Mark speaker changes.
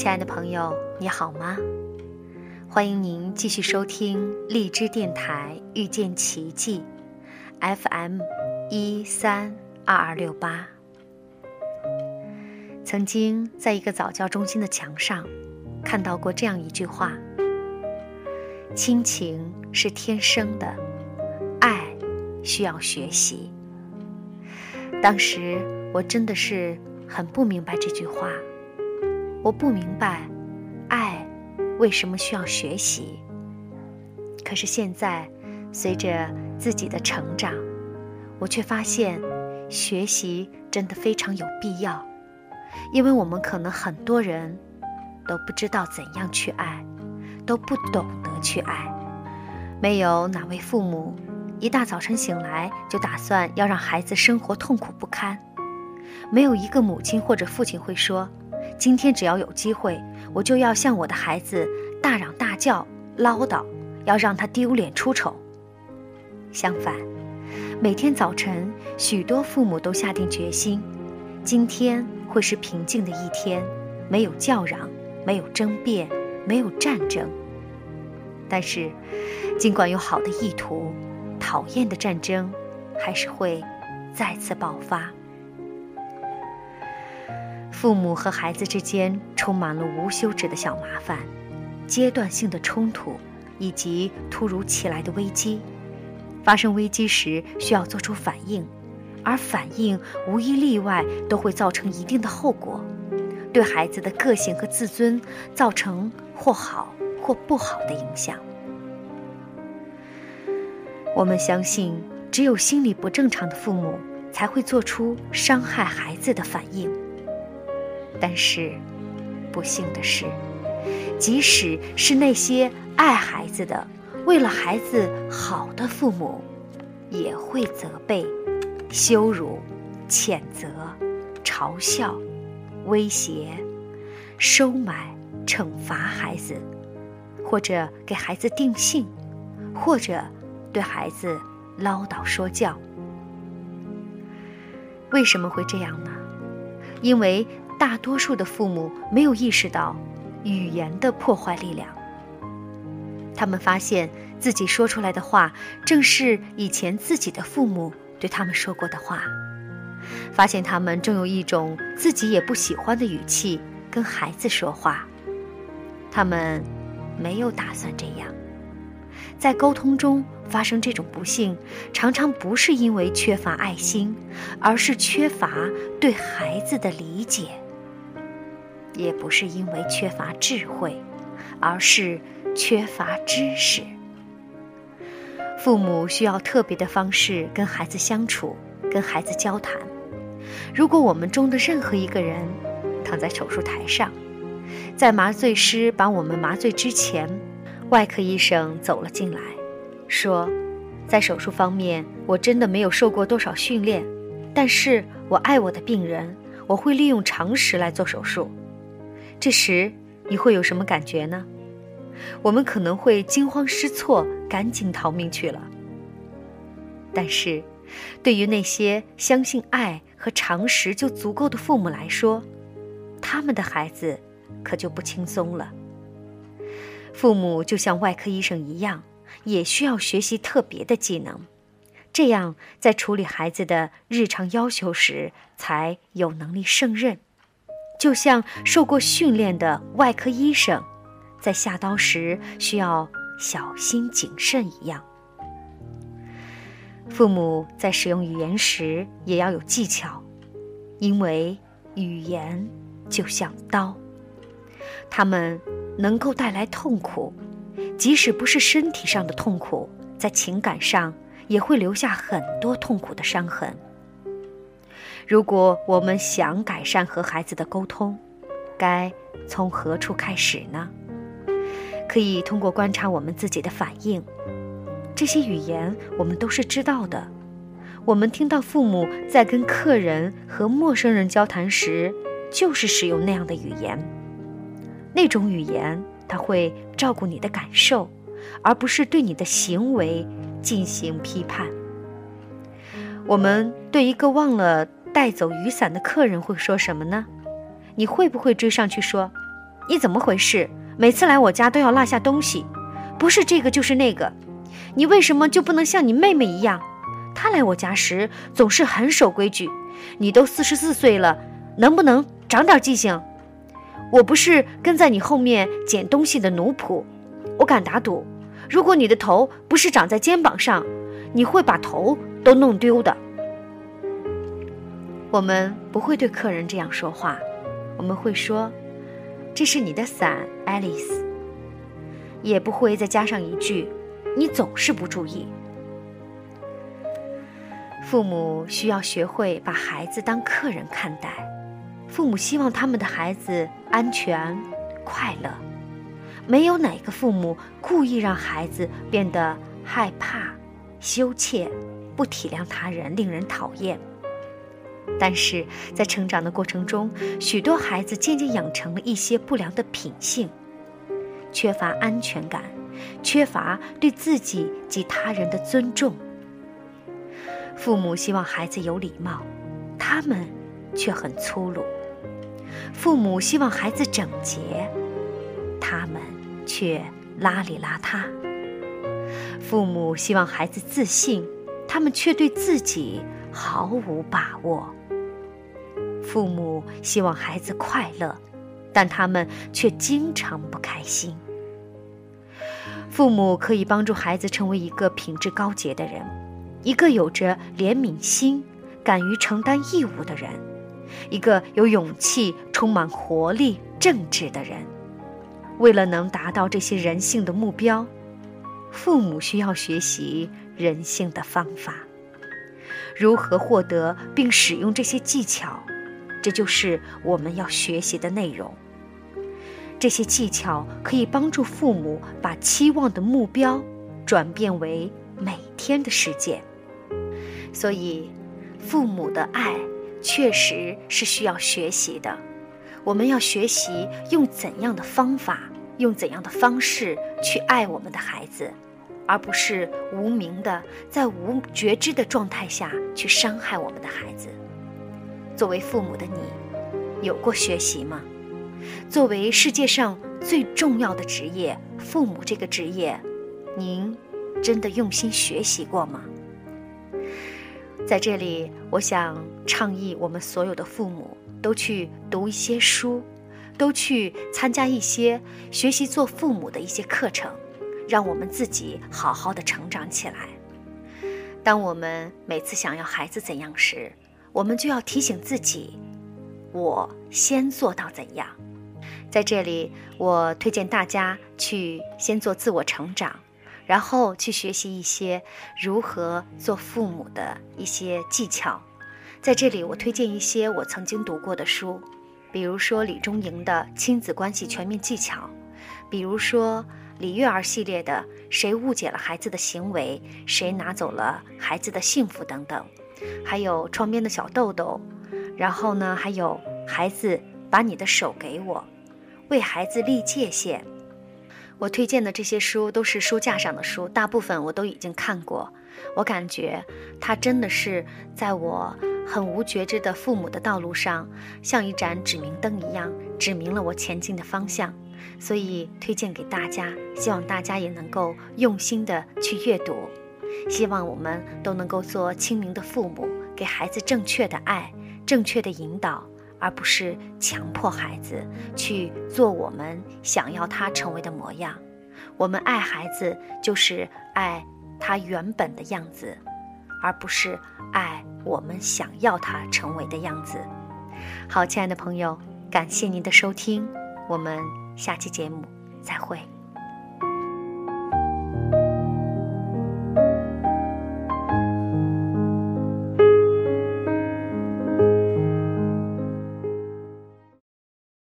Speaker 1: 亲爱的朋友，你好吗？欢迎您继续收听荔枝电台遇见奇迹，FM 一三二二六八。曾经在一个早教中心的墙上看到过这样一句话：“亲情是天生的，爱需要学习。”当时我真的是很不明白这句话。我不明白，爱为什么需要学习。可是现在，随着自己的成长，我却发现，学习真的非常有必要。因为我们可能很多人都不知道怎样去爱，都不懂得去爱。没有哪位父母一大早晨醒来就打算要让孩子生活痛苦不堪。没有一个母亲或者父亲会说。今天只要有机会，我就要向我的孩子大嚷大叫、唠叨，要让他丢脸出丑。相反，每天早晨，许多父母都下定决心，今天会是平静的一天，没有叫嚷，没有争辩，没有战争。但是，尽管有好的意图，讨厌的战争还是会再次爆发。父母和孩子之间充满了无休止的小麻烦、阶段性的冲突，以及突如其来的危机。发生危机时需要做出反应，而反应无一例外都会造成一定的后果，对孩子的个性和自尊造成或好或不好的影响。我们相信，只有心理不正常的父母才会做出伤害孩子的反应。但是，不幸的是，即使是那些爱孩子的、为了孩子好的父母，也会责备、羞辱、谴责、嘲笑、威胁、收买、惩罚孩子，或者给孩子定性，或者对孩子唠叨说教。为什么会这样呢？因为。大多数的父母没有意识到语言的破坏力量。他们发现自己说出来的话，正是以前自己的父母对他们说过的话。发现他们正用一种自己也不喜欢的语气跟孩子说话。他们没有打算这样。在沟通中发生这种不幸，常常不是因为缺乏爱心，而是缺乏对孩子的理解。也不是因为缺乏智慧，而是缺乏知识。父母需要特别的方式跟孩子相处，跟孩子交谈。如果我们中的任何一个人躺在手术台上，在麻醉师把我们麻醉之前，外科医生走了进来，说：“在手术方面，我真的没有受过多少训练，但是我爱我的病人，我会利用常识来做手术。”这时，你会有什么感觉呢？我们可能会惊慌失措，赶紧逃命去了。但是，对于那些相信爱和常识就足够的父母来说，他们的孩子可就不轻松了。父母就像外科医生一样，也需要学习特别的技能，这样在处理孩子的日常要求时，才有能力胜任。就像受过训练的外科医生，在下刀时需要小心谨慎一样。父母在使用语言时也要有技巧，因为语言就像刀，它们能够带来痛苦，即使不是身体上的痛苦，在情感上也会留下很多痛苦的伤痕。如果我们想改善和孩子的沟通，该从何处开始呢？可以通过观察我们自己的反应。这些语言我们都是知道的。我们听到父母在跟客人和陌生人交谈时，就是使用那样的语言。那种语言，它会照顾你的感受，而不是对你的行为进行批判。我们对一个忘了。带走雨伞的客人会说什么呢？你会不会追上去说：“你怎么回事？每次来我家都要落下东西，不是这个就是那个。你为什么就不能像你妹妹一样？她来我家时总是很守规矩。你都四十四岁了，能不能长点记性？我不是跟在你后面捡东西的奴仆，我敢打赌，如果你的头不是长在肩膀上，你会把头都弄丢的。我们不会对客人这样说话，我们会说：“这是你的伞，爱丽丝。”也不会再加上一句：“你总是不注意。”父母需要学会把孩子当客人看待，父母希望他们的孩子安全、快乐。没有哪个父母故意让孩子变得害怕、羞怯、不体谅他人、令人讨厌。但是在成长的过程中，许多孩子渐渐养成了一些不良的品性，缺乏安全感，缺乏对自己及他人的尊重。父母希望孩子有礼貌，他们却很粗鲁；父母希望孩子整洁，他们却邋里邋遢；父母希望孩子自信，他们却对自己毫无把握；父母希望孩子快乐，但他们却经常不开心。父母可以帮助孩子成为一个品质高洁的人。一个有着怜悯心、敢于承担义务的人，一个有勇气、充满活力、正直的人。为了能达到这些人性的目标，父母需要学习人性的方法。如何获得并使用这些技巧，这就是我们要学习的内容。这些技巧可以帮助父母把期望的目标转变为每天的实践。所以，父母的爱确实是需要学习的。我们要学习用怎样的方法，用怎样的方式去爱我们的孩子，而不是无名的在无觉知的状态下去伤害我们的孩子。作为父母的你，有过学习吗？作为世界上最重要的职业——父母这个职业，您真的用心学习过吗？在这里，我想倡议我们所有的父母都去读一些书，都去参加一些学习做父母的一些课程，让我们自己好好的成长起来。当我们每次想要孩子怎样时，我们就要提醒自己：我先做到怎样。在这里，我推荐大家去先做自我成长。然后去学习一些如何做父母的一些技巧，在这里我推荐一些我曾经读过的书，比如说李中莹的《亲子关系全面技巧》，比如说李月儿系列的《谁误解了孩子的行为，谁拿走了孩子的幸福》等等，还有窗边的小豆豆，然后呢还有孩子把你的手给我，为孩子立界限。我推荐的这些书都是书架上的书，大部分我都已经看过。我感觉它真的是在我很无觉知的父母的道路上，像一盏指明灯一样，指明了我前进的方向。所以推荐给大家，希望大家也能够用心的去阅读。希望我们都能够做清明的父母，给孩子正确的爱，正确的引导。而不是强迫孩子去做我们想要他成为的模样。我们爱孩子，就是爱他原本的样子，而不是爱我们想要他成为的样子。好，亲爱的朋友，感谢您的收听，我们下期节目再会。